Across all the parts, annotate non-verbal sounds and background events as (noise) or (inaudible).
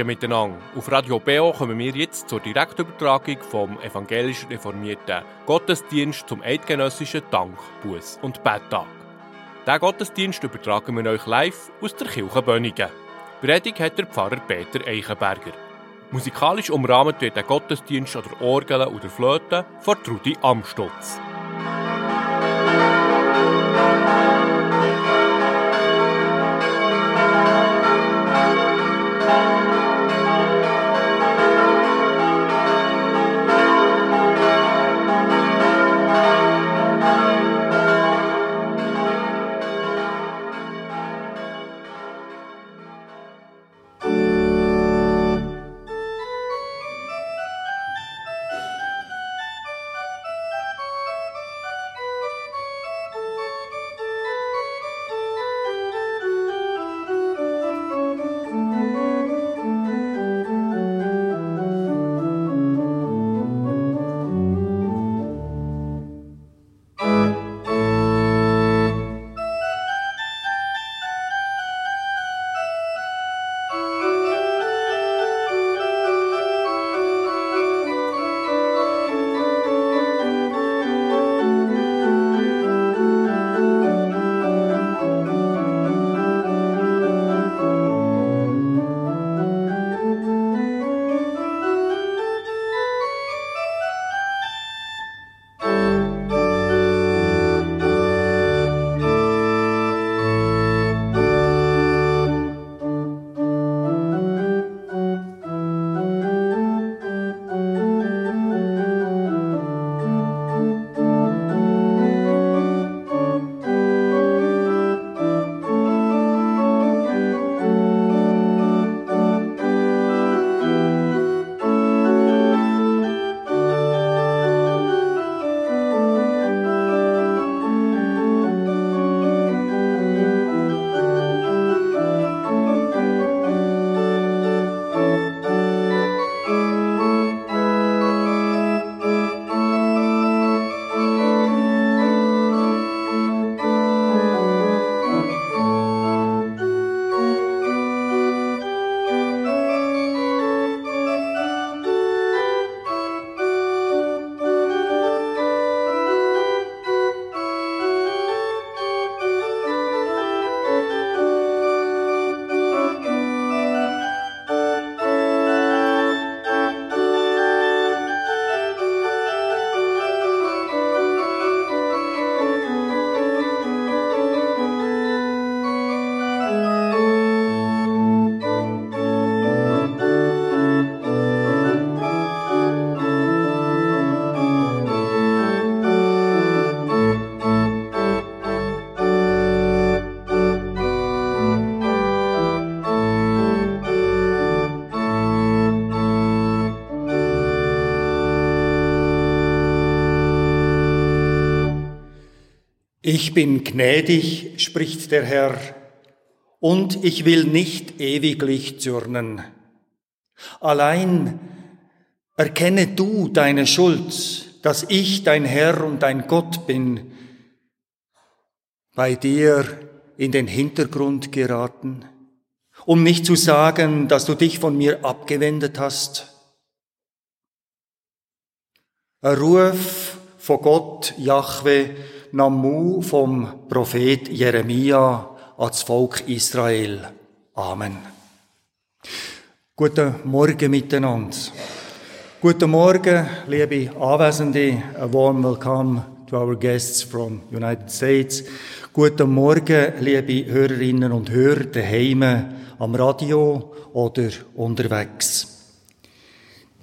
Morgen miteinander. Auf Radio BO kommen wir jetzt zur Direktübertragung vom evangelisch reformierten Gottesdienst zum eidgenössischen Dank, Buß und Betttag. Diesen Gottesdienst übertragen wir euch live aus der Kirche Bönigen. Predigt hat der Pfarrer Peter Eichenberger. Musikalisch umrahmt wird der Gottesdienst an der Orgel oder Flöte von Trudi Amstutz. Ich bin gnädig, spricht der Herr, und ich will nicht ewiglich zürnen. Allein erkenne du deine Schuld, dass ich dein Herr und dein Gott bin, bei dir in den Hintergrund geraten, um nicht zu sagen, dass du dich von mir abgewendet hast. Ein Ruf von Gott, Jahwe, Namu vom Prophet Jeremia ans Volk Israel. Amen. Guten Morgen miteinander. Guten Morgen, liebe Anwesende. A warm welcome to our guests from United States. Guten Morgen, liebe Hörerinnen und Hörer daheim am Radio oder unterwegs.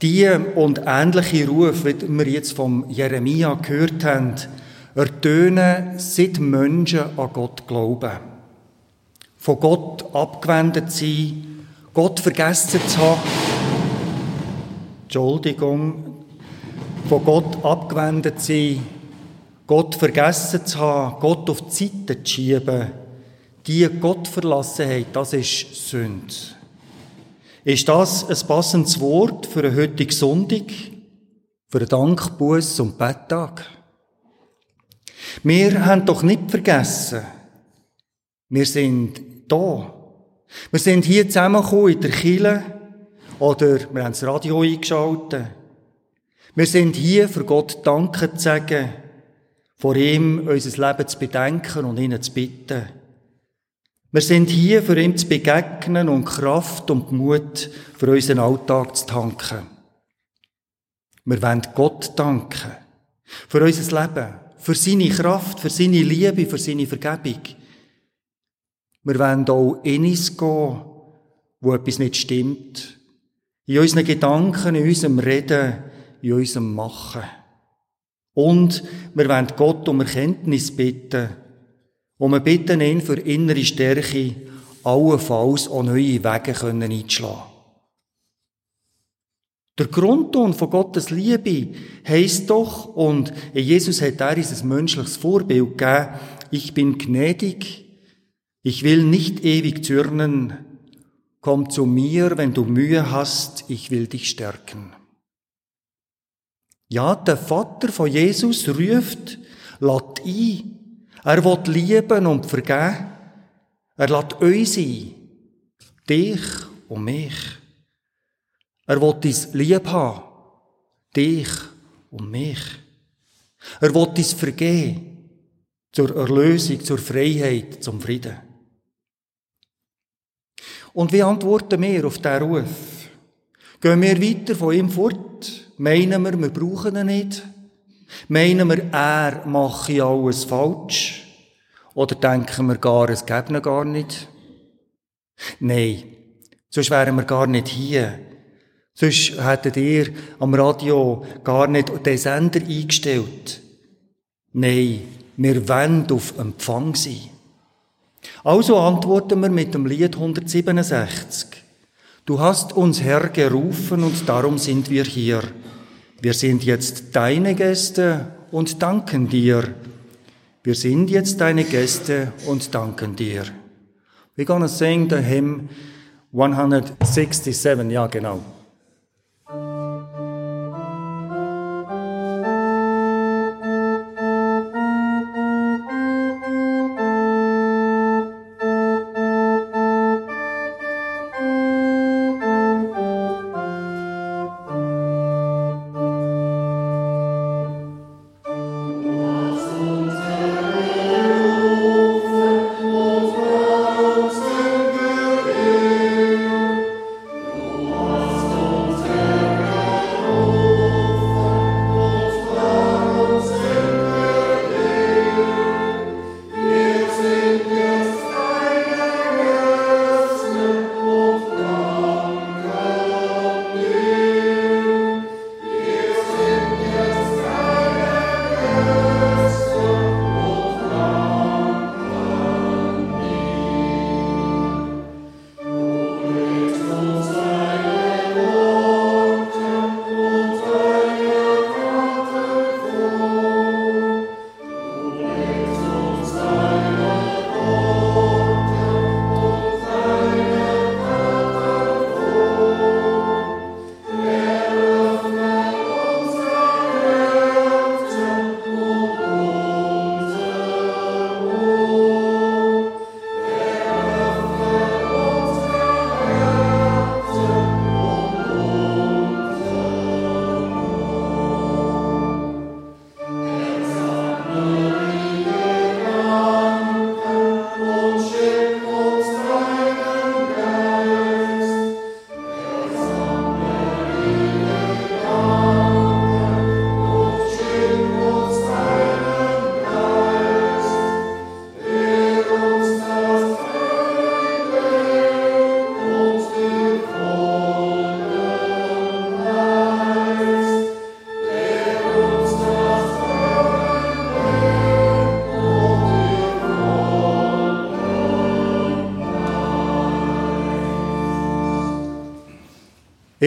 Die und ähnliche Rufe, wie wir jetzt vom Jeremia gehört haben, ertönen, seit Menschen an Gott glauben. Von Gott abgewendet sein, Gott vergessen zu haben. Entschuldigung. Von Gott abgewendet sein, Gott vergessen zu haben, Gott auf die Seite zu schieben. Die Gott verlassen haben, das ist Sünde. Ist das ein passendes Wort für eine heutige Sonntag? Für einen Dank, Buß und Betttag? Wir haben doch nicht vergessen, wir sind da. Wir sind hier zusammengekommen in der Kille oder wir haben das Radio eingeschaltet. Wir sind hier, für Gott Danke zu sagen, vor ihm unser Leben zu bedenken und ihn zu bitten. Wir sind hier, für ihm zu begegnen und Kraft und Mut für unseren Alltag zu tanken. Wir wollen Gott danken. Für unser Leben. Für seine Kraft, für seine Liebe, für seine Vergebung. Wir wollen auch in uns gehen, wo etwas nicht stimmt. In unseren Gedanken, in unserem Reden, in unserem Machen. Und wir wollen Gott um Erkenntnis bitten. Und wir bitten ihn für innere Stärke, allenfalls auch neue Wege einzuschlagen. Der Grundton von Gottes Liebe heisst doch, und Jesus hat da ein menschliches Vorbild gegeben, ich bin gnädig, ich will nicht ewig zürnen, komm zu mir, wenn du Mühe hast, ich will dich stärken. Ja, der Vater von Jesus ruft, lädt ein. Er will lieben und vergeben. Er lädt uns ein. Dich und mich. Er will uns lieb haben. Dich und mich. Er will uns vergeben. Zur Erlösung, zur Freiheit, zum Frieden. Und wie antworten wir auf diesen Ruf? Gehen wir weiter von ihm fort? Meinen wir, wir brauchen ihn nicht? Meinen wir, er mache alles falsch? Oder denken wir gar, es gäbe ihn gar nicht? Nein, sonst wären wir gar nicht hier. Sonst hättet ihr am Radio gar nicht den Sender eingestellt. Nein, wir wollen auf Empfang sein. Also antworten wir mit dem Lied 167. Du hast uns Herr gerufen und darum sind wir hier. Wir sind jetzt deine Gäste und danken dir. Wir sind jetzt deine Gäste und danken dir. We're gonna sing the hymn 167, ja genau.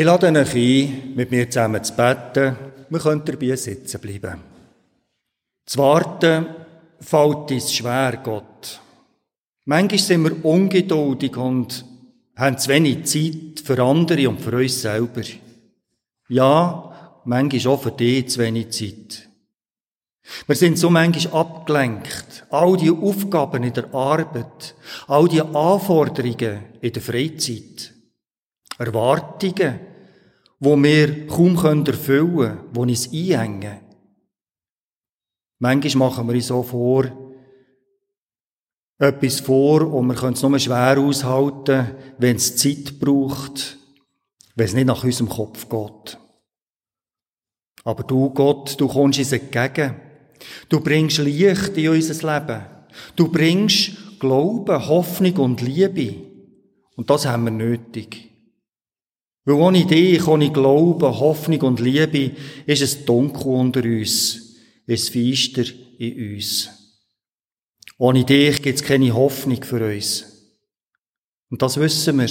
Ich lade euch ein, mit mir zusammen zu beten. Wir können dabei sitzen bleiben. Zu warten fällt uns schwer, Gott. Manchmal sind wir ungeduldig und haben zu wenig Zeit für andere und für uns selber. Ja, manchmal auch für dich zu wenig Zeit. Wir sind so manchmal abgelenkt. All die Aufgaben in der Arbeit, all die Anforderungen in der Freizeit, Erwartungen, wo wir kaum erfüllen können, wo uns einhängen. Manchmal machen wir uns so vor, etwas vor und wir können es nur schwer aushalten, wenn es Zeit braucht, wenn es nicht nach unserem Kopf geht. Aber du, Gott, du kommst uns entgegen. Du bringst Licht in unser Leben. Du bringst Glauben, Hoffnung und Liebe. Und das haben wir nötig. Weil ohne dich, ohne Glauben, Hoffnung und Liebe ist es dunkel unter uns, es feister in uns. Ohne dich gibt es keine Hoffnung für uns. Und das wissen wir.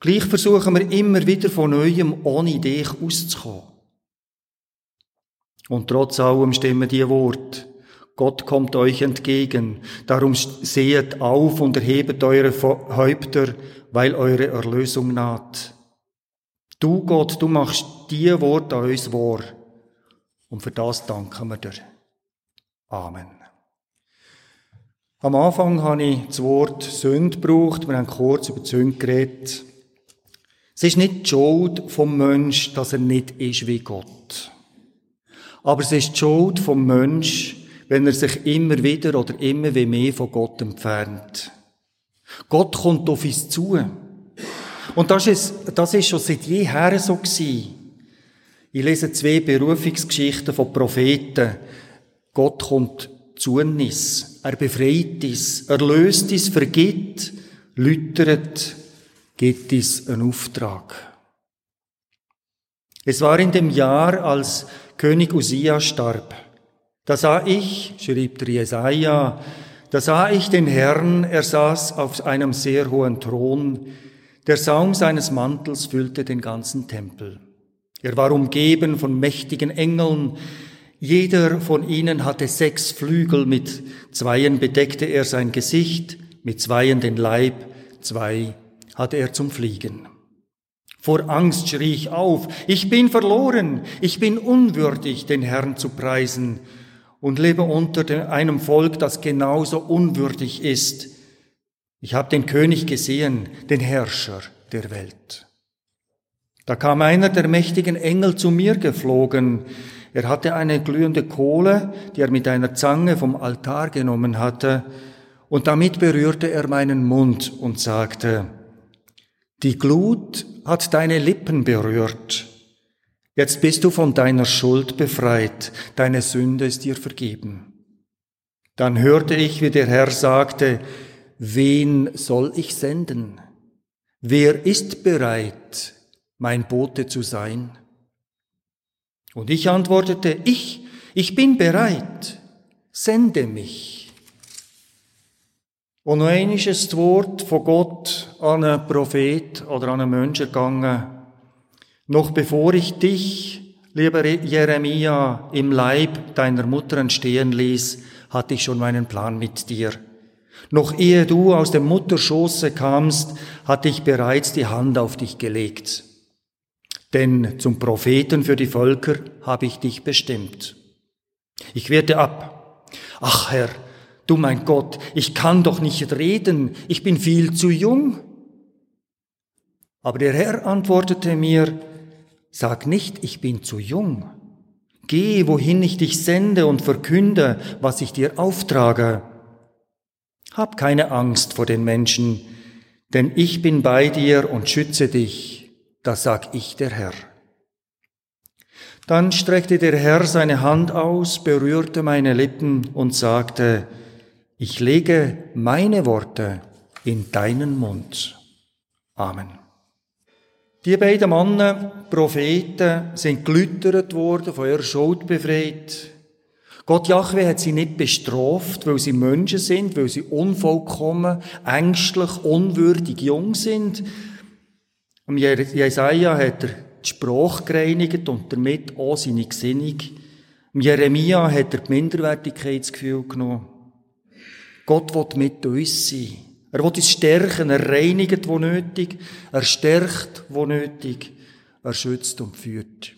Gleich versuchen wir immer wieder von Neuem ohne dich auszukommen. Und trotz allem stimmen die Worte. Gott kommt euch entgegen. Darum sehet auf und erhebet eure Häupter, weil eure Erlösung naht. Du, Gott, du machst die Worte an uns wahr. Und für das danken wir dir. Amen. Am Anfang habe ich das Wort Sünd gebraucht. Wir haben kurz über die Sünde geredet. Es ist nicht die Schuld vom Mensch, dass er nicht ist wie Gott. Aber es ist die Schuld vom Mensch, wenn er sich immer wieder oder immer wie mehr von Gott entfernt. Gott kommt auf uns zu. Und das ist, das ist schon seit jeher so gewesen. Ich lese zwei Berufungsgeschichten von Propheten. Gott kommt zu uns. Er befreit uns. Er löst uns, vergibt, lütert, gibt uns einen Auftrag. Es war in dem Jahr, als König Usia starb. Da sah ich, schrieb der Jesaja, da sah ich den Herrn, er saß auf einem sehr hohen Thron. Der Saum seines Mantels füllte den ganzen Tempel. Er war umgeben von mächtigen Engeln. Jeder von ihnen hatte sechs Flügel. Mit zweien bedeckte er sein Gesicht, mit zweien den Leib, zwei hatte er zum Fliegen. Vor Angst schrie ich auf, ich bin verloren, ich bin unwürdig, den Herrn zu preisen und lebe unter einem Volk, das genauso unwürdig ist. Ich habe den König gesehen, den Herrscher der Welt. Da kam einer der mächtigen Engel zu mir geflogen. Er hatte eine glühende Kohle, die er mit einer Zange vom Altar genommen hatte, und damit berührte er meinen Mund und sagte, die Glut hat deine Lippen berührt. Jetzt bist du von deiner Schuld befreit, deine Sünde ist dir vergeben. Dann hörte ich, wie der Herr sagte, wen soll ich senden? Wer ist bereit, mein Bote zu sein? Und ich antwortete, ich, ich bin bereit, sende mich. Und noch einmal Wort von Gott an einen Prophet oder an einen Menschen gegangen. Noch bevor ich dich, lieber Jeremia, im Leib deiner Mutter entstehen ließ, hatte ich schon meinen Plan mit dir. Noch ehe du aus dem Mutterschoße kamst, hatte ich bereits die Hand auf dich gelegt. Denn zum Propheten für die Völker habe ich dich bestimmt. Ich wehrte ab. Ach Herr, Du mein Gott, ich kann doch nicht reden, ich bin viel zu jung. Aber der Herr antwortete mir, sag nicht, ich bin zu jung. Geh, wohin ich dich sende und verkünde, was ich dir auftrage. Hab keine Angst vor den Menschen, denn ich bin bei dir und schütze dich, das sag ich der Herr. Dann streckte der Herr seine Hand aus, berührte meine Lippen und sagte, ich lege meine Worte in deinen Mund. Amen. Die beiden Männer, Propheten, sind gelüttert worden, von ihrer Schuld befreit. Gott Jahwe hat sie nicht bestraft, weil sie Menschen sind, weil sie unvollkommen, ängstlich, unwürdig jung sind. Am Jesaja hat er die Sprache gereinigt und damit auch seine Gesinnung. Am Jeremia hat er die Minderwertigkeitsgefühl genommen. Gott will mit uns sein. Er will uns stärken, er reinigt, wo nötig, er stärkt, wo nötig, er schützt und führt.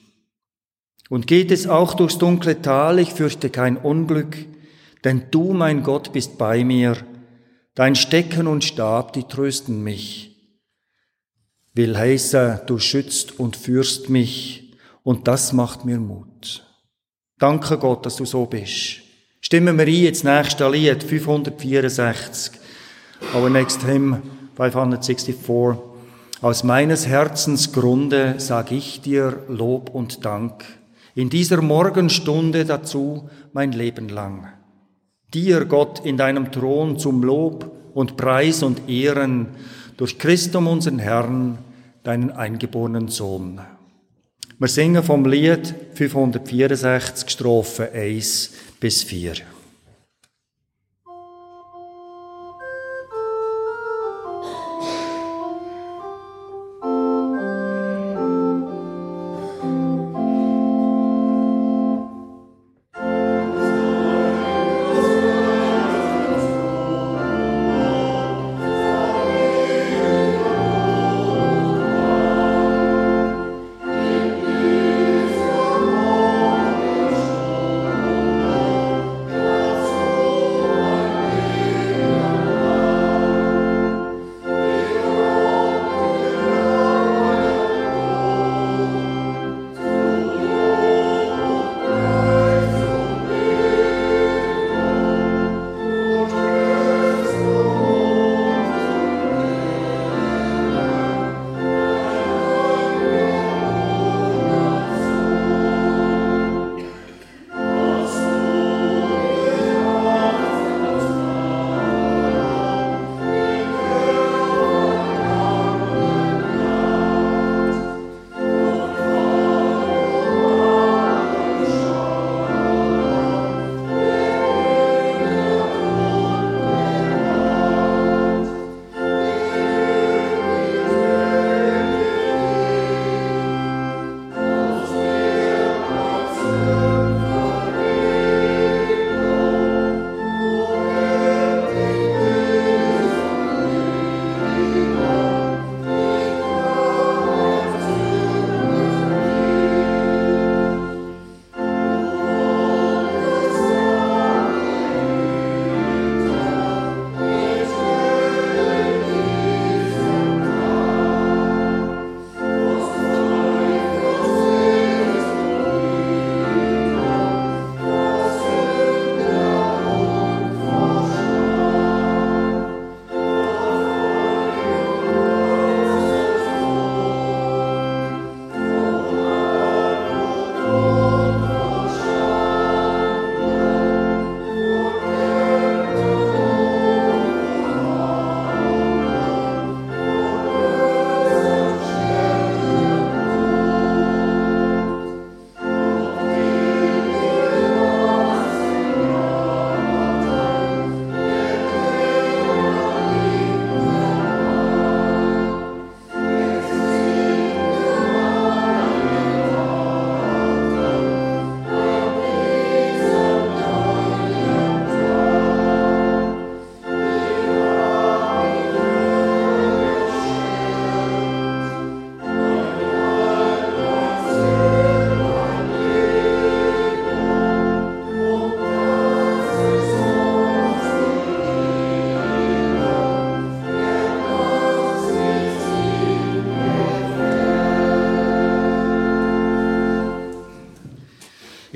Und geht es auch durchs dunkle Tal, ich fürchte kein Unglück, denn du, mein Gott, bist bei mir. Dein Stecken und Stab, die trösten mich. Will heiße, du schützt und führst mich, und das macht mir Mut. Danke Gott, dass du so bist. Stimmen wir ein ins nächste Lied, 564. Our next hymn, 564. Aus meines Herzens Grunde sag ich dir Lob und Dank. In dieser Morgenstunde dazu mein Leben lang. Dir, Gott, in deinem Thron zum Lob und Preis und Ehren durch Christum unseren Herrn, deinen eingeborenen Sohn. Wir singen vom Lied 564 Strophe 1 bis 4.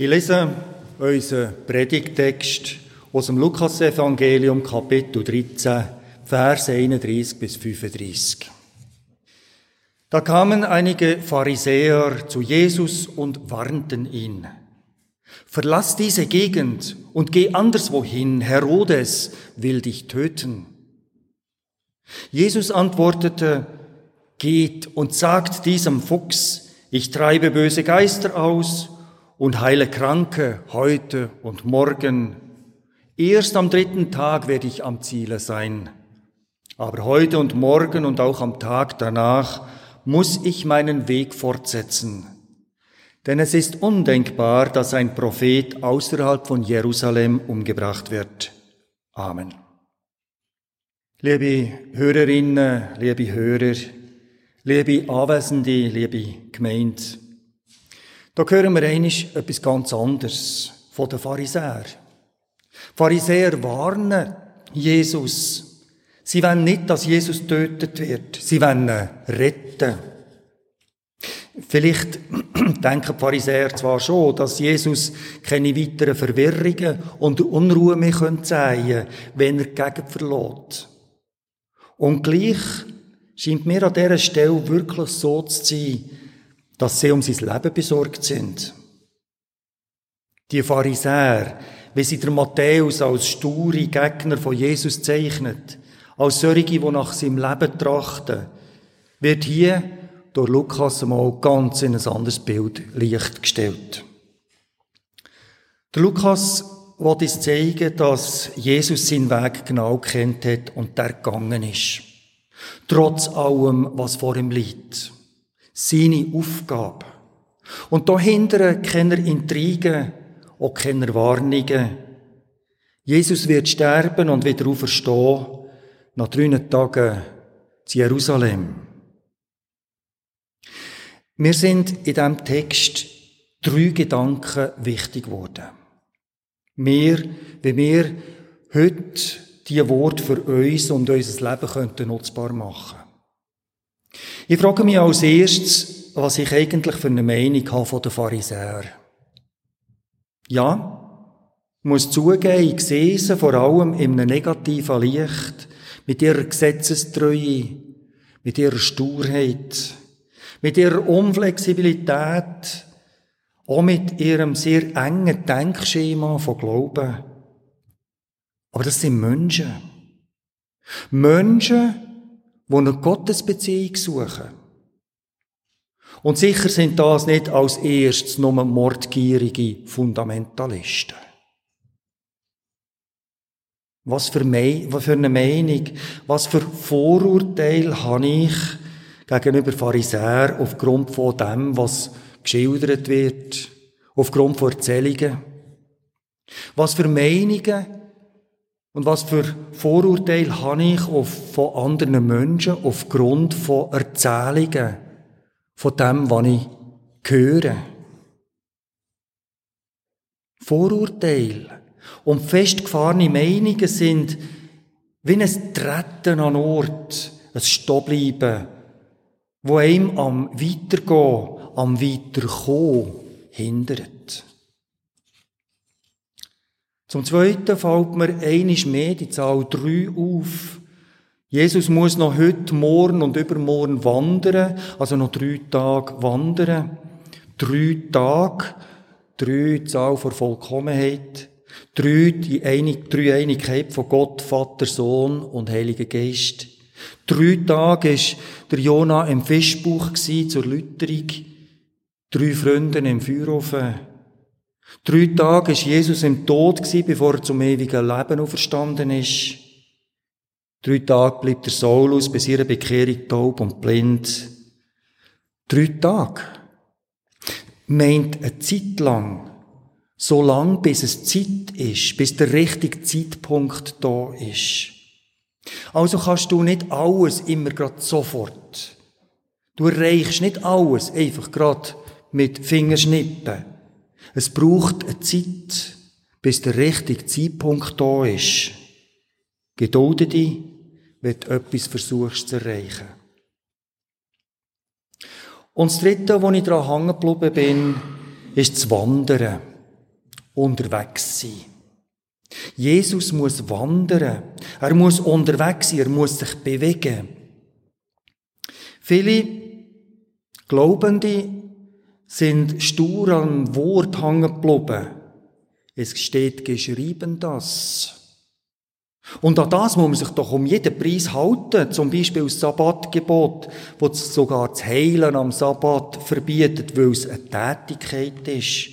Ich lese unseren Predigtext aus dem Lukas-Evangelium, Kapitel 13, Vers 31 bis 35. Da kamen einige Pharisäer zu Jesus und warnten ihn. Verlass diese Gegend und geh anderswohin, Herodes will dich töten. Jesus antwortete, geht und sagt diesem Fuchs, ich treibe böse Geister aus und heile Kranke heute und morgen. Erst am dritten Tag werde ich am Ziele sein. Aber heute und morgen und auch am Tag danach muss ich meinen Weg fortsetzen. Denn es ist undenkbar, dass ein Prophet außerhalb von Jerusalem umgebracht wird. Amen. Liebe Hörerinnen, liebe Hörer, liebe Anwesende, liebe Gemeinde, Da hören wir einisch etwas ganz anderes von den Pharisäern. Pharisäer warnen Jesus. Sie wollen nicht, dass Jesus tötet wird. Sie wollen retten. Vielleicht (clears throat) denken die Pharisäer zwar schon, dass Jesus keine weiteren Verwirrungen und Unruhe mehr zeigen könnte, wenn er die Gegend verlässt. Und gleich scheint mir an dieser Stelle wirklich so zu sein, dass sie um sein Leben besorgt sind. Die Pharisäer, wie sie der Matthäus als sture Gegner von Jesus zeichnet, als solche, die nach seinem Leben trachten, wird hier durch Lukas einmal ganz in ein anderes Bild Licht gestellt. Der Lukas will uns zeigen, dass Jesus seinen Weg genau kennt hat und der gegangen ist. Trotz allem, was vor ihm liegt. Seine Aufgabe. Und dahinter keine Intrigen, auch keine Warnungen. Jesus wird sterben und wieder auferstehen, nach drei Tagen zu Jerusalem. Mir sind in diesem Text drei Gedanken wichtig geworden. Wir, wie wir heute die Worte für uns und unser Leben könnten nutzbar machen. Ich frage mich als erstes, was ich eigentlich für eine Meinung habe von den Pharisäern. Ja, muss zugeben, ich sehe sie vor allem in einem negativen Licht, mit ihrer Gesetzestreue, mit ihrer Sturheit, mit ihrer Unflexibilität, auch mit ihrem sehr engen Denkschema von Glauben. Aber das sind Menschen. Menschen, die eine Gottesbeziehung suchen. Und sicher sind das nicht als erstes nur mordgierige Fundamentalisten. Was für, eine Meinung, was für Vorurteile habe ich gegenüber Pharisäer aufgrund von dem, was geschildert wird, aufgrund von Erzählungen. Was für Meinungen und was für Vorurteile habe ich von anderen Menschen aufgrund von Erzählungen, von dem, was ich höre. Vorurteile und festgefahrene Meinungen sind wie ein Treten an Ort, ein Stobleiben, wo einem am Weitergehen, am Weiterkommen hindert. Zum Zweiten fällt mir einisch mehr die Zahl drei auf. Jesus muss noch heute, morgen und übermorgen wandern, also noch drei Tage wandern. Drei Tage, drei Zahl vor Vollkommenheit, drei die Einig, drei Einigkeit von Gott, Vater, Sohn und Heiliger Geist. Drei Tage ist der Jona im Fischbuch zur Lütterung. Drei Freunde im Feuerofen. Drei Tage ist Jesus im Tod bevor er zum ewigen Leben auferstanden ist. Drei Tage bleibt der Saulus bis ihre Bekehrung taub und blind. Drei Tage meint eine Zeit lang, so lang bis es Zeit ist, bis der richtige Zeitpunkt da ist. Also kannst du nicht alles immer grad sofort. Du erreichst nicht alles einfach grad mit Fingerschnippen. Es braucht eine Zeit, bis der richtige Zeitpunkt da ist. Gedulde dich, wenn du etwas versuchst zu erreichen. Und das Dritte, wo ich daran hängen geblieben bin, ist das Wandern. Unterwegs sein. Jesus muss wandern. Er muss unterwegs sein. Er muss sich bewegen. Viele Glaubende sind stur an Wort hängen geblieben. Es steht geschrieben das. Und an das muss man sich doch um jeden Preis halten. Zum Beispiel das Sabbatgebot, das sogar das Heilen am Sabbat verbietet, weil es eine Tätigkeit ist.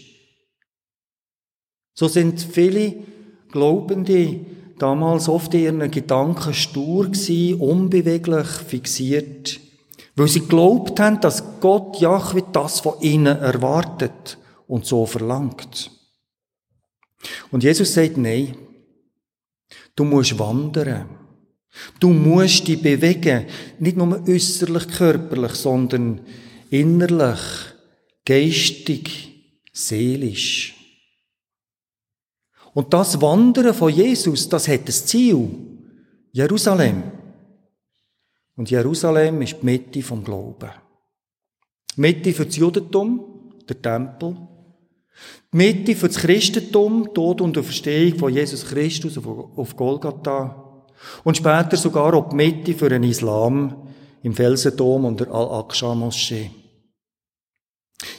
So sind viele Glaubende damals oft in ihren Gedanken stur gewesen, unbeweglich, fixiert, weil sie glaubt haben, dass Gott Jahwe das von ihnen erwartet und so verlangt. Und Jesus sagt, nein, du musst wandern. Du musst dich bewegen, nicht nur äußerlich körperlich, sondern innerlich, geistig, seelisch. Und das Wandern von Jesus, das hat das Ziel. Jerusalem. Und Jerusalem ist die Mitte vom Glauben. Die Mitte für das Judentum, der Tempel. Die Mitte für das Christentum, Tod und Verstehung von Jesus Christus auf Golgatha. Und später sogar auch die Mitte für den Islam im Felsendom und der Al-Aqsa-Moschee.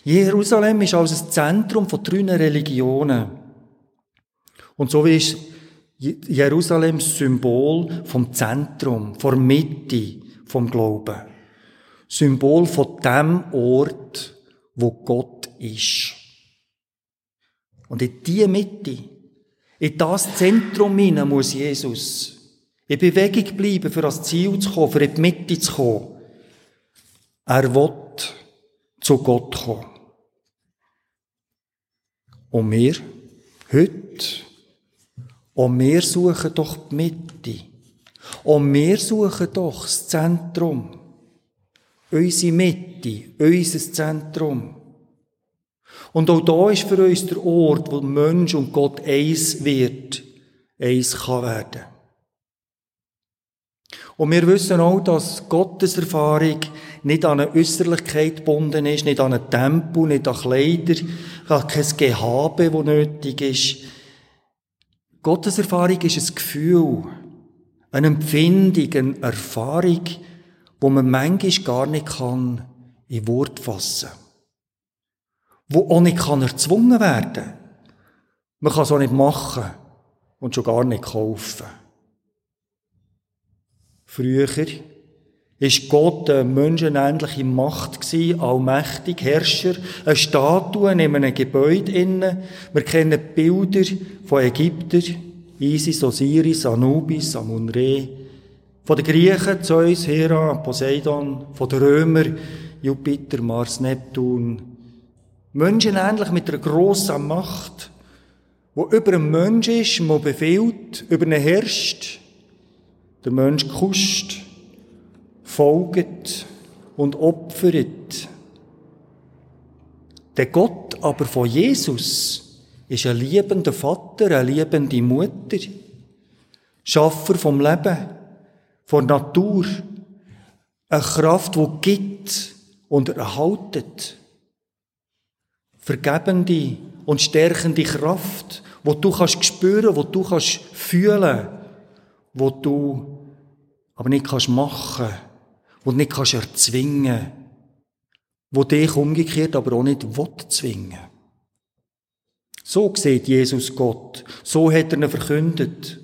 Jerusalem ist also das Zentrum von drei Religionen. Und so ist Jerusalem Symbol vom Zentrum, von Mitte vom Glauben. Symbol von dem Ort, wo Gott ist. Und in diese Mitte, in das Zentrum hinein muss Jesus in Bewegung bleiben, für das Ziel zu kommen, für in die Mitte zu kommen. Er will zu Gott kommen. Und wir, heute, und wir suchen doch die Mitte. Und wir suchen doch das Zentrum. Unsere Mitte, unser Zentrum. Und auch da ist für uns der Ort, wo Mensch und Gott eins wird, eins kann werden. Und wir wissen auch, dass Gottes Erfahrung nicht an eine Äußerlichkeit gebunden ist, nicht an ein Tempo, nicht an Kleider, an kein Gehabe, das nötig ist. Gottes Erfahrung ist ein Gefühl, eine Empfindung, eine Erfahrung, wo man manchmal gar nicht kann in Wort fassen Wo auch nicht kann erzwungen werden. Man kann es auch nicht machen und schon gar nicht kaufen. Früher ist Gott eine menschenähnliche Macht gewesen, allmächtig, Herrscher, eine Statue in einem Gebäude innen. Wir kennen Bilder von Ägyptern, Isis, Osiris, Anubis, Amun-Re, von den Griechen, Zeus, Hera, Poseidon, von den Römern, Jupiter, Mars, Neptun. Menschenähnlich mit einer grossen Macht, wo über einen Mensch ist, der befiehlt, über ihn herrscht, der Mensch kuscht, folgt und opfert. Der Gott aber von Jesus ist ein liebender Vater, eine liebende Mutter, Schaffer vom Leben, von Natur, eine Kraft, die gibt und erhaltet. Vergebende und stärkende Kraft, wo du kannst spüren, wo du kannst fühlen, wo du aber nicht kannst machen und nicht kannst erzwingen, wo dich umgekehrt aber auch nicht will zwingen. So sieht Jesus Gott, so hat er ihn verkündet.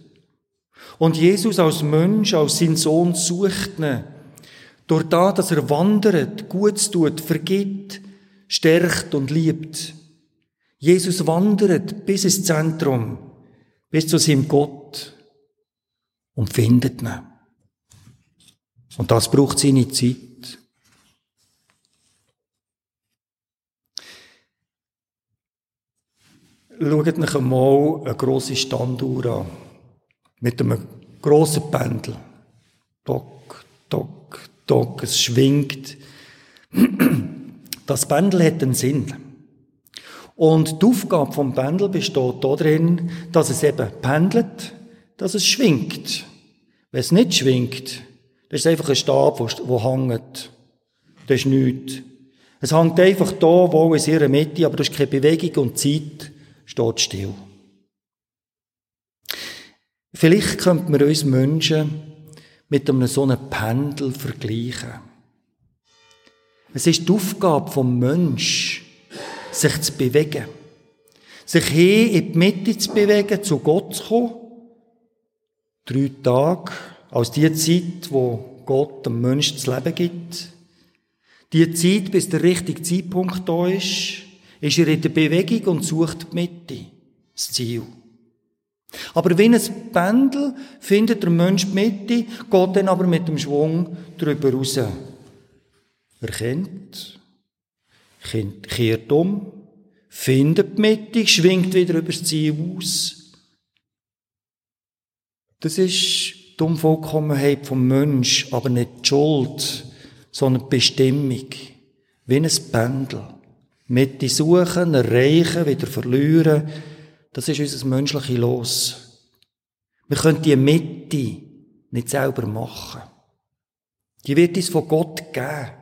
Und Jesus als Mensch, als sein Sohn sucht ihn, durch das, dass er wandert, Gutes tut, vergibt, stärkt und liebt. Jesus wandert bis ins Zentrum, bis zu seinem Gott und findet ihn. Und das braucht seine Zeit. Schaut euch einmal eine grosse Standuhr an. Mit einem grossen Pendel. Dock, dock, dock. Es schwingt. Das Pendel hat einen Sinn. Und die Aufgabe vom Pendel besteht darin, dass es eben pendelt, dass es schwingt. Wenn es nicht schwingt, das ist einfach ein Stab, der hängt. Das ist nichts. Es hängt einfach da, wo in ihrer Mitte, aber da ist keine Bewegung und Zeit steht still. Vielleicht könnte man uns Menschen mit einem so einem Pendel vergleichen. Es ist die Aufgabe vom Mensch, sich zu bewegen. Sich hin in die Mitte zu bewegen, zu Gott zu kommen. Drei Tage als die Zeit, wo Gott dem Menschen das Leben gibt. Die Zeit, bis der richtige Zeitpunkt da ist, ist er in der Bewegung und sucht die Mitte, das Ziel. Aber wie ein Pendel findet der Mensch die Mitte, geht dann aber mit dem Schwung drüber raus. Er kennt, kehrt um, findet die Mitte, schwingt wieder über das Ziel aus. Das ist die Unvollkommenheit vom Mensch, aber nicht die Schuld, sondern die Bestimmung. Wie ein Pendel. Mitte suchen, erreichen, wieder verlieren, das ist unser menschliches Los. Wir können die Mitte nicht selber machen. Die wird uns von Gott geben.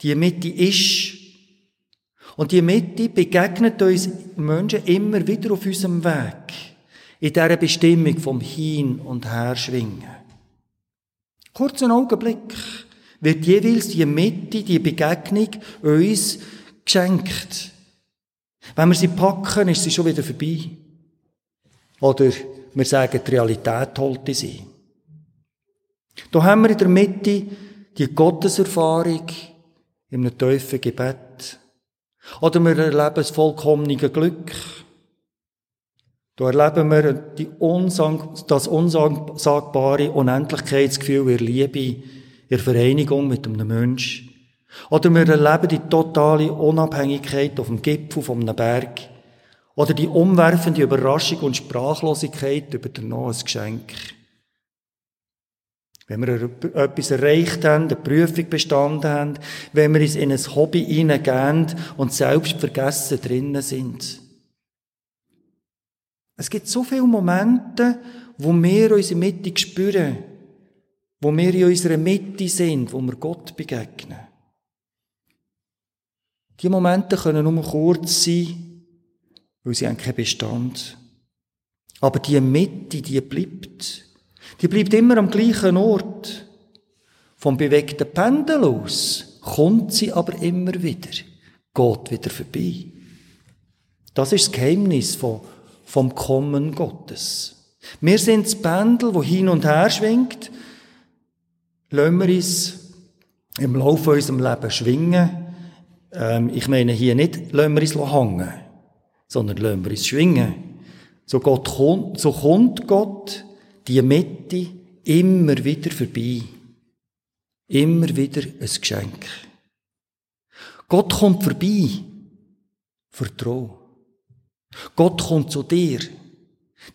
Die Mitte ist. Und die Mitte begegnet uns Menschen immer wieder auf unserem Weg. In dieser Bestimmung vom Hin- und Herschwingen. Kurzen Augenblick wird jeweils die Mitte, die Begegnung uns geschenkt. Wenn wir sie packen, ist sie schon wieder vorbei. Oder wir sagen, die Realität holt sie. Da haben wir in der Mitte die Gotteserfahrung in einem tiefen Gebet. Oder wir erleben das vollkommene Glück. Da erleben wir die unsang das unsagbare Unendlichkeitsgefühl in Liebe, in Vereinigung mit einem Menschen. Oder wir erleben die totale Unabhängigkeit auf dem Gipfel von einem Berg. Oder die umwerfende Überraschung und Sprachlosigkeit über der neues Geschenk. Wenn wir etwas erreicht haben, eine Prüfung bestanden haben, wenn wir uns in ein Hobby hineingehen und selbst vergessen drinnen sind. Es gibt so viele Momente, wo wir unsere Mitte spüren, wo wir in unserer Mitte sind, wo wir Gott begegnen. Die Momente können nur kurz sein, weil sie haben keinen Bestand. Aber die Mitte, die bleibt. Die bleibt immer am gleichen Ort. Vom bewegten Pendel aus kommt sie aber immer wieder, geht wieder vorbei. Das ist das Geheimnis von, vom Kommen Gottes. Wir sind das Pendel, wo hin und her schwingt. Lassen wir uns im Laufe unserem Leben schwingen. Ähm, ich meine hier nicht, lassen wir uns hängen, sondern lassen wir uns schwingen. So, Gott kommt, so kommt Gott die Mitte immer wieder vorbei. Immer wieder ein Geschenk. Gott kommt vorbei. Vertrau. Gott kommt zu dir.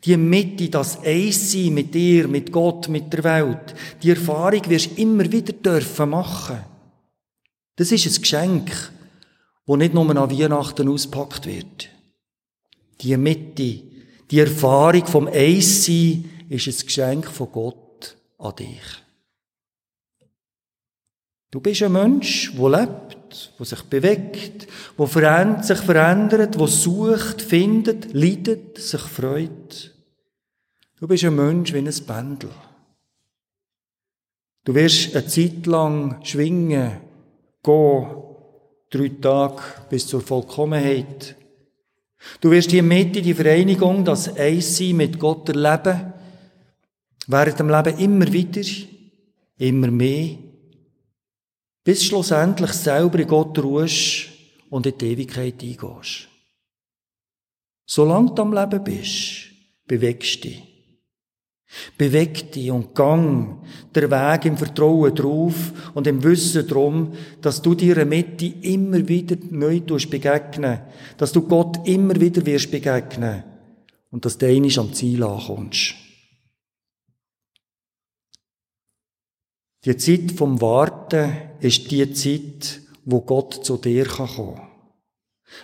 Die Mitte, das Eins-Sein mit dir, mit Gott, mit der Welt, die Erfahrung wirst du immer wieder dürfen machen. Das ist ein Geschenk, wo nicht nur an Weihnachten auspackt wird. Die Mitte, die Erfahrung vom Eins-Sein ist ein Geschenk von Gott an dich. Du bist ein Mensch, der lebt, der sich bewegt, der sich verändert, der sucht, findet, leidet, sich freut. Du bist ein Mensch wie ein Pendel. Du wirst eine Zeit lang schwingen, gehen, drei Tage bis zur Vollkommenheit. Du wirst die Mitte, die Vereinigung, das Eissein mit Gott erleben während dem Leben immer wieder, immer mehr, bis schlussendlich selber in Gott ruhst und in die Ewigkeit eingehst. Solange du am Leben bist, bewegst dich. Beweg dich und gang der Weg im Vertrauen drauf und im Wissen darum, dass du dir Mitte immer wieder neu begegnen, dass du Gott immer wieder wirst begegnen und dass du einmal am Ziel ankommst. Die Zeit vom Warten ist die Zeit, wo Gott zu dir kommen kann.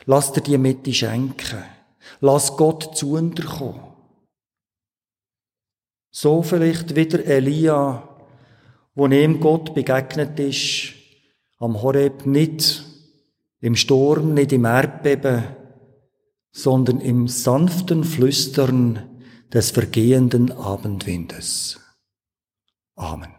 Lass dir die Mitte schenken. Lass Gott zu dir kommen. So vielleicht wieder Elia, wo ihm Gott begegnet ist, am Horeb nicht im Sturm, nicht im Erdbeben, sondern im sanften Flüstern des vergehenden Abendwindes. Amen.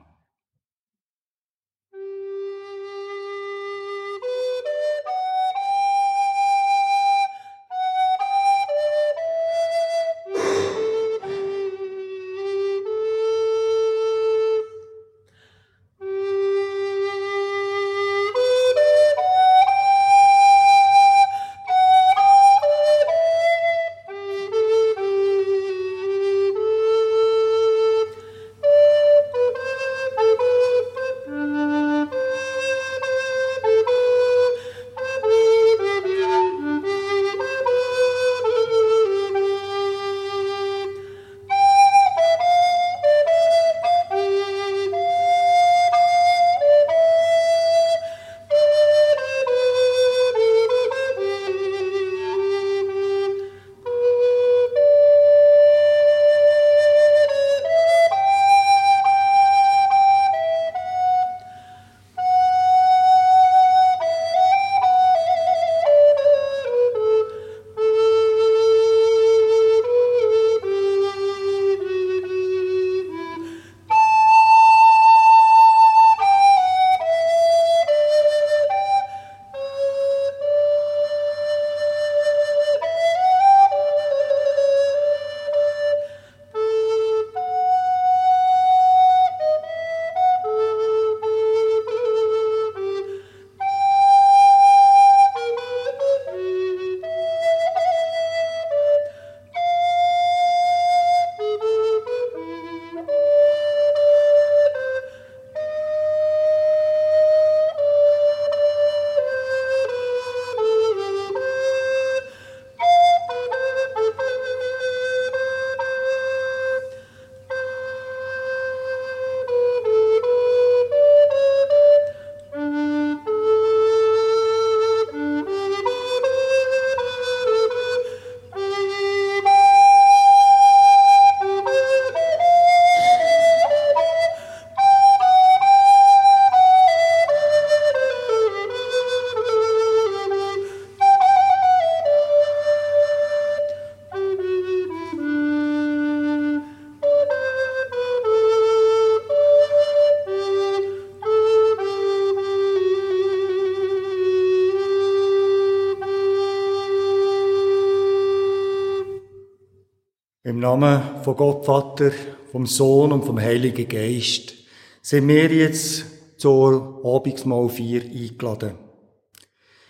Namen von Gott Vater, vom Sohn und vom Heiligen Geist sind wir jetzt zur Abendmahl 4 eingeladen.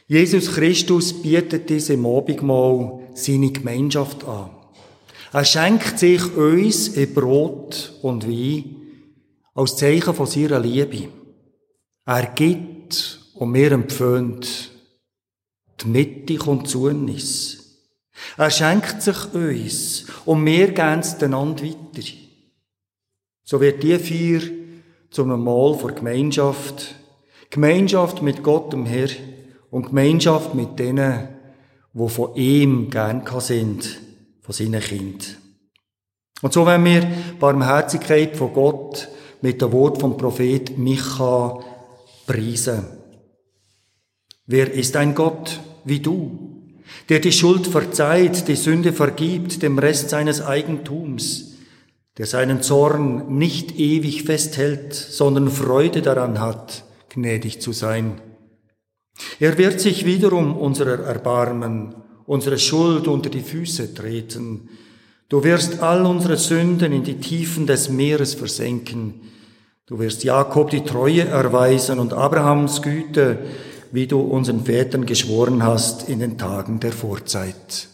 Jesus Christus bietet uns im Abendmahl seine Gemeinschaft an. Er schenkt sich uns in Brot und Wein als Zeichen von seiner Liebe. Er gibt und wir empfehlen. Die Mitte kommt zu uns. Er schenkt sich uns und wir geben es einander weiter. So wird die vier zu einem Mal vor Gemeinschaft. Gemeinschaft mit Gott, dem Herr, und Gemeinschaft mit denen, wo von ihm gern sind, von seinen Kind. Und so wenn wir Barmherzigkeit von Gott mit dem Wort vom Prophet Micha preisen. Wer ist ein Gott wie du, der die Schuld verzeiht, die Sünde vergibt, dem Rest seines Eigentums, der seinen Zorn nicht ewig festhält, sondern Freude daran hat, gnädig zu sein? Er wird sich wiederum unserer erbarmen, unsere Schuld unter die Füße treten. Du wirst all unsere Sünden in die Tiefen des Meeres versenken. Du wirst Jakob die Treue erweisen und Abrahams Güte, wie du unseren Vätern geschworen hast in den Tagen der Vorzeit.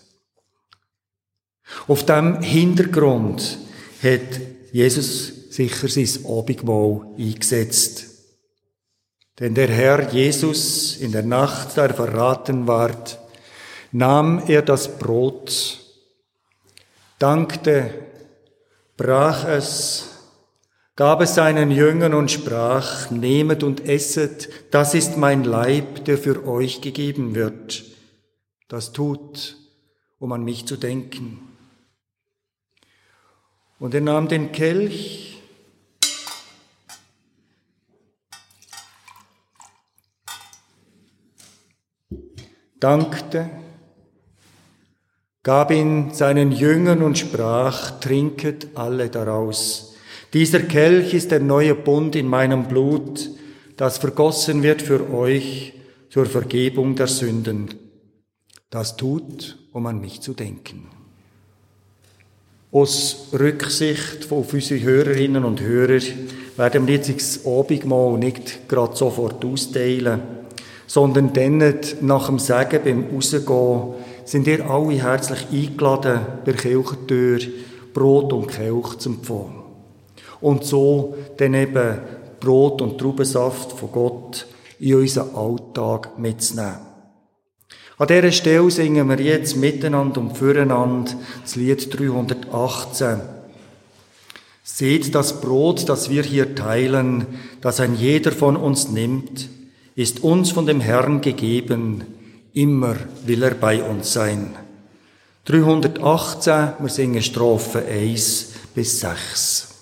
Auf dem Hintergrund hat Jesus sicher sein Abendmahl eingesetzt. Denn der Herr Jesus in der Nacht, da er verraten ward, nahm er das Brot, dankte, brach es, gab es seinen Jüngern und sprach, nehmet und esset, das ist mein Leib, der für euch gegeben wird. Das tut, um an mich zu denken. Und er nahm den Kelch, dankte, gab ihn seinen Jüngern und sprach, trinket alle daraus. Dieser Kelch ist der neue Bund in meinem Blut, das vergossen wird für euch zur Vergebung der Sünden. Das tut, um an mich zu denken. Aus Rücksicht auf unsere Hörerinnen und Hörer werden wir jetzt das Abendmahl nicht gerade sofort austeilen sondern dann nach dem Sagen beim Rausgehen sind ihr alle herzlich eingeladen, der Kirchentür Brot und Kelch zu empfangen. Und so dann eben Brot und Traubensaft von Gott in unseren Alltag mitzunehmen. An dieser Stelle singen wir jetzt miteinander und füreinander das Lied 318. Seht das Brot, das wir hier teilen, das ein jeder von uns nimmt, ist uns von dem Herrn gegeben, immer will er bei uns sein. 318, wir singen Strophe 1 bis 6.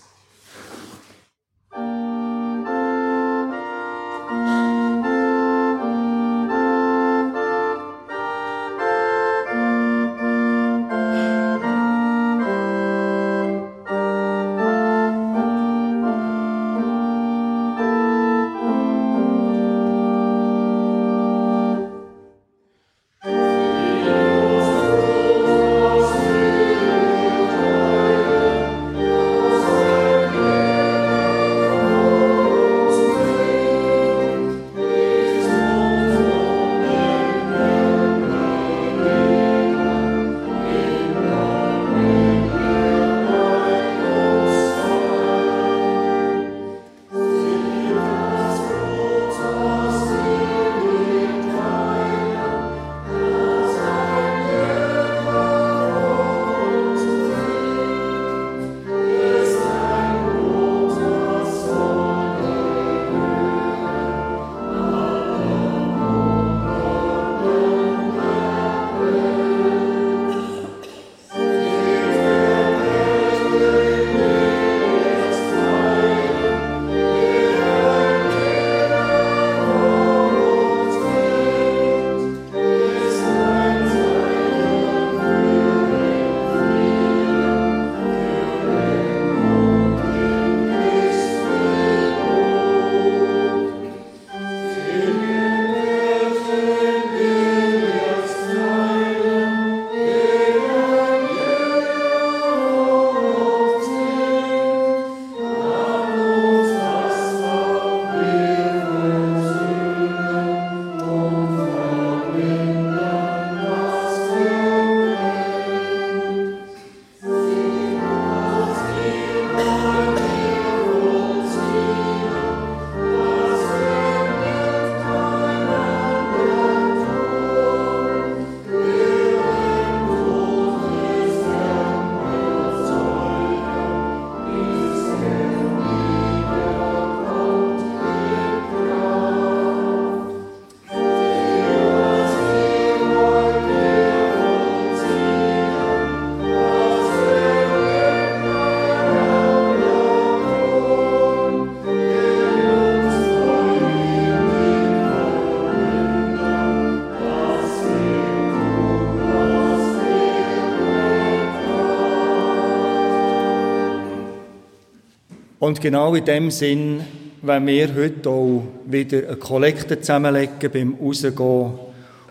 Und genau in dem Sinn, wenn wir heute auch wieder eine Kollekte zusammenlegen beim Rausgehen.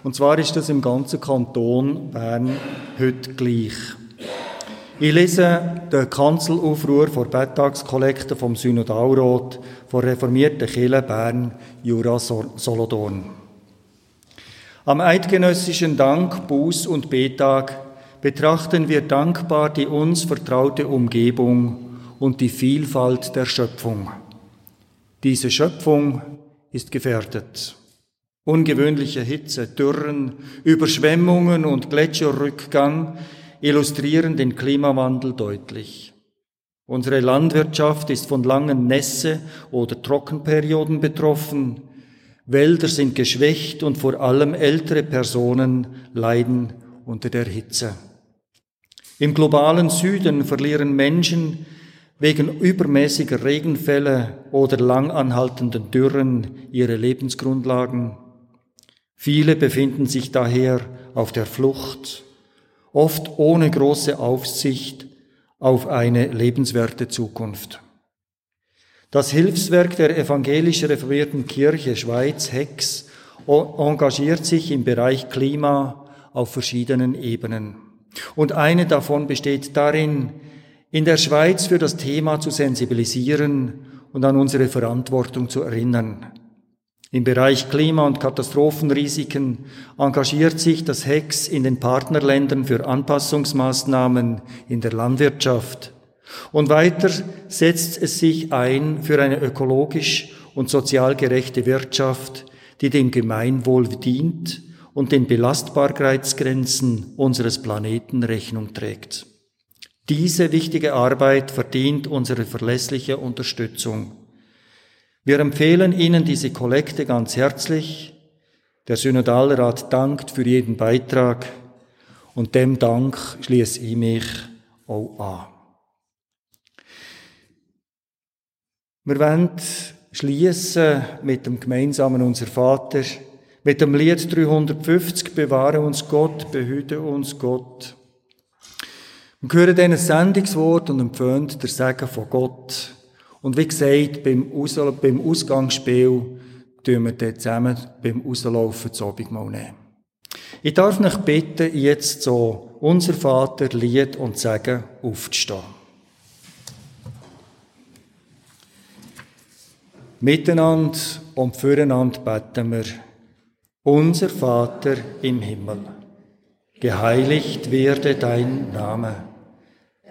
Und zwar ist das im ganzen Kanton Bern heute gleich. Ich lese den Kanzelaufruhr vor Betttagskollekte vom Synodalrat von reformierten Kirche Bern, Jura, Solothurn. Am eidgenössischen Dank, Buß- und Betag betrachten wir dankbar die uns vertraute Umgebung und die Vielfalt der Schöpfung. Diese Schöpfung ist gefährdet. Ungewöhnliche Hitze, Dürren, Überschwemmungen und Gletscherrückgang illustrieren den Klimawandel deutlich. Unsere Landwirtschaft ist von langen Nässe- oder Trockenperioden betroffen. Wälder sind geschwächt und vor allem ältere Personen leiden unter der Hitze. Im globalen Süden verlieren Menschen wegen übermäßiger Regenfälle oder langanhaltenden Dürren ihre Lebensgrundlagen. Viele befinden sich daher auf der Flucht, oft ohne große Aufsicht auf eine lebenswerte Zukunft. Das Hilfswerk der evangelisch reformierten Kirche Schweiz, HEX, engagiert sich im Bereich Klima auf verschiedenen Ebenen. Und eine davon besteht darin, in der Schweiz für das Thema zu sensibilisieren und an unsere Verantwortung zu erinnern. Im Bereich Klima- und Katastrophenrisiken engagiert sich das HEX in den Partnerländern für Anpassungsmaßnahmen in der Landwirtschaft. Und weiter setzt es sich ein für eine ökologisch und sozial gerechte Wirtschaft, die dem Gemeinwohl dient und den Belastbarkeitsgrenzen unseres Planeten Rechnung trägt. Diese wichtige Arbeit verdient unsere verlässliche Unterstützung. Wir empfehlen Ihnen diese Kollekte ganz herzlich. Der Synodalrat dankt für jeden Beitrag und dem Dank schließe ich mich auch an. Wir wollen schließen mit dem gemeinsamen Unser Vater, mit dem Lied 350, bewahre uns Gott, behüte uns Gott. Wir hören diesen Sendungswort und empfehlen der Segen von Gott. Und wie gesagt, beim, Aus beim Ausgangsspiel tun wir dann zusammen beim Auslaufen das Abendmahl nehmen. Ich darf mich bitten, jetzt so unser Vater Lied und Segen aufzustehen. Miteinander und füreinander beten wir. Unser Vater im Himmel, geheiligt werde dein Name,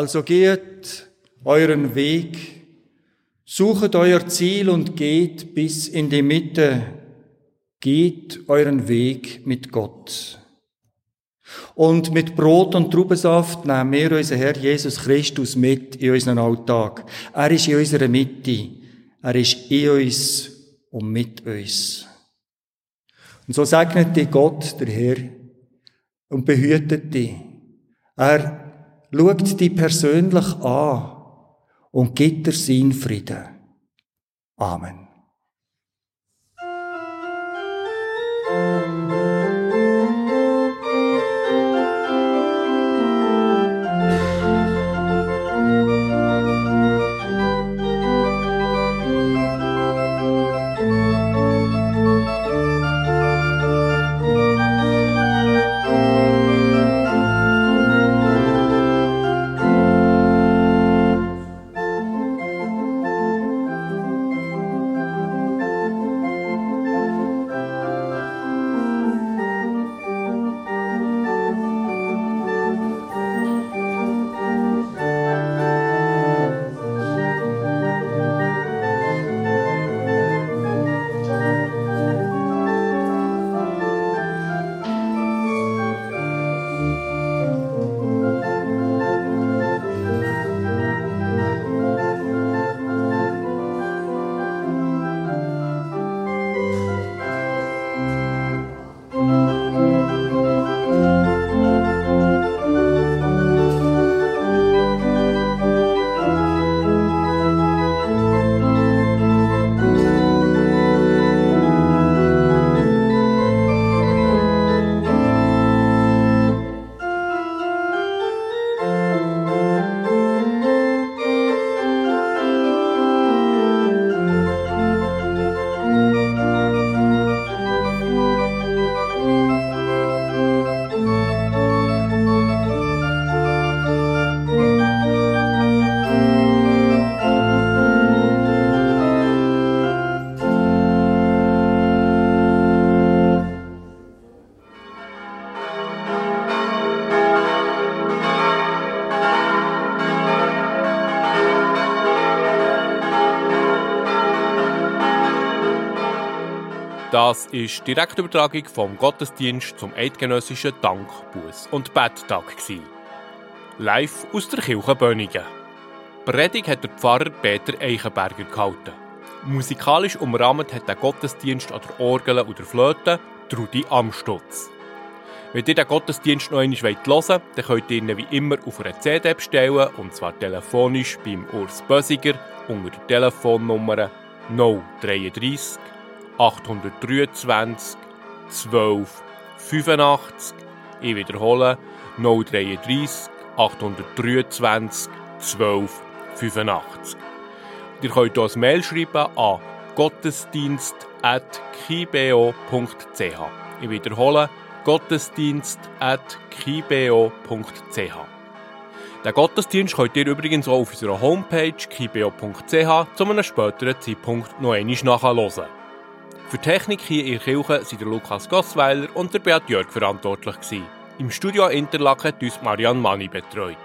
Also geht euren Weg, suchet euer Ziel und geht bis in die Mitte, geht euren Weg mit Gott. Und mit Brot und Traubensaft nehmen wir unseren Herr Jesus Christus mit in unseren Alltag. Er ist in unserer Mitte. Er ist in uns und mit uns. Und so segnet dich Gott, der Herr, und behütet dich. Er schaut dich persönlich an und gibt dir seinen Frieden. Amen. Das ist die Direktübertragung vom Gottesdienst zum eidgenössischen Dank, Buß und Betttag. Live aus der Kirche Böningen. Predigt hat der Pfarrer Peter Eichenberger gehalten. Musikalisch umrahmt hat der Gottesdienst an der Orgel und der Flöte Trudi Amstutz. Wenn ihr den Gottesdienst noch einmal hören wollt, dann könnt ihr ihn wie immer auf einer CD bestellen, und zwar telefonisch beim Urs Bösiger unter der Telefonnummer 033 823 12 85. Ich wiederhole 033 823 12 85. Ihr könnt uns Mail schreiben an gottesdienst.kibeo.ch. Ich wiederhole gottesdienst.kibeo.ch. Den Gottesdienst könnt ihr übrigens auch auf unserer Homepage kibeo.ch zu einem späteren Zeitpunkt noch einmal nachhören. Für Technik hier in der Kirche sind der Lukas Gossweiler und der Beat Jörg verantwortlich. Im Studio Interlaken hat uns Marianne Manni betreut.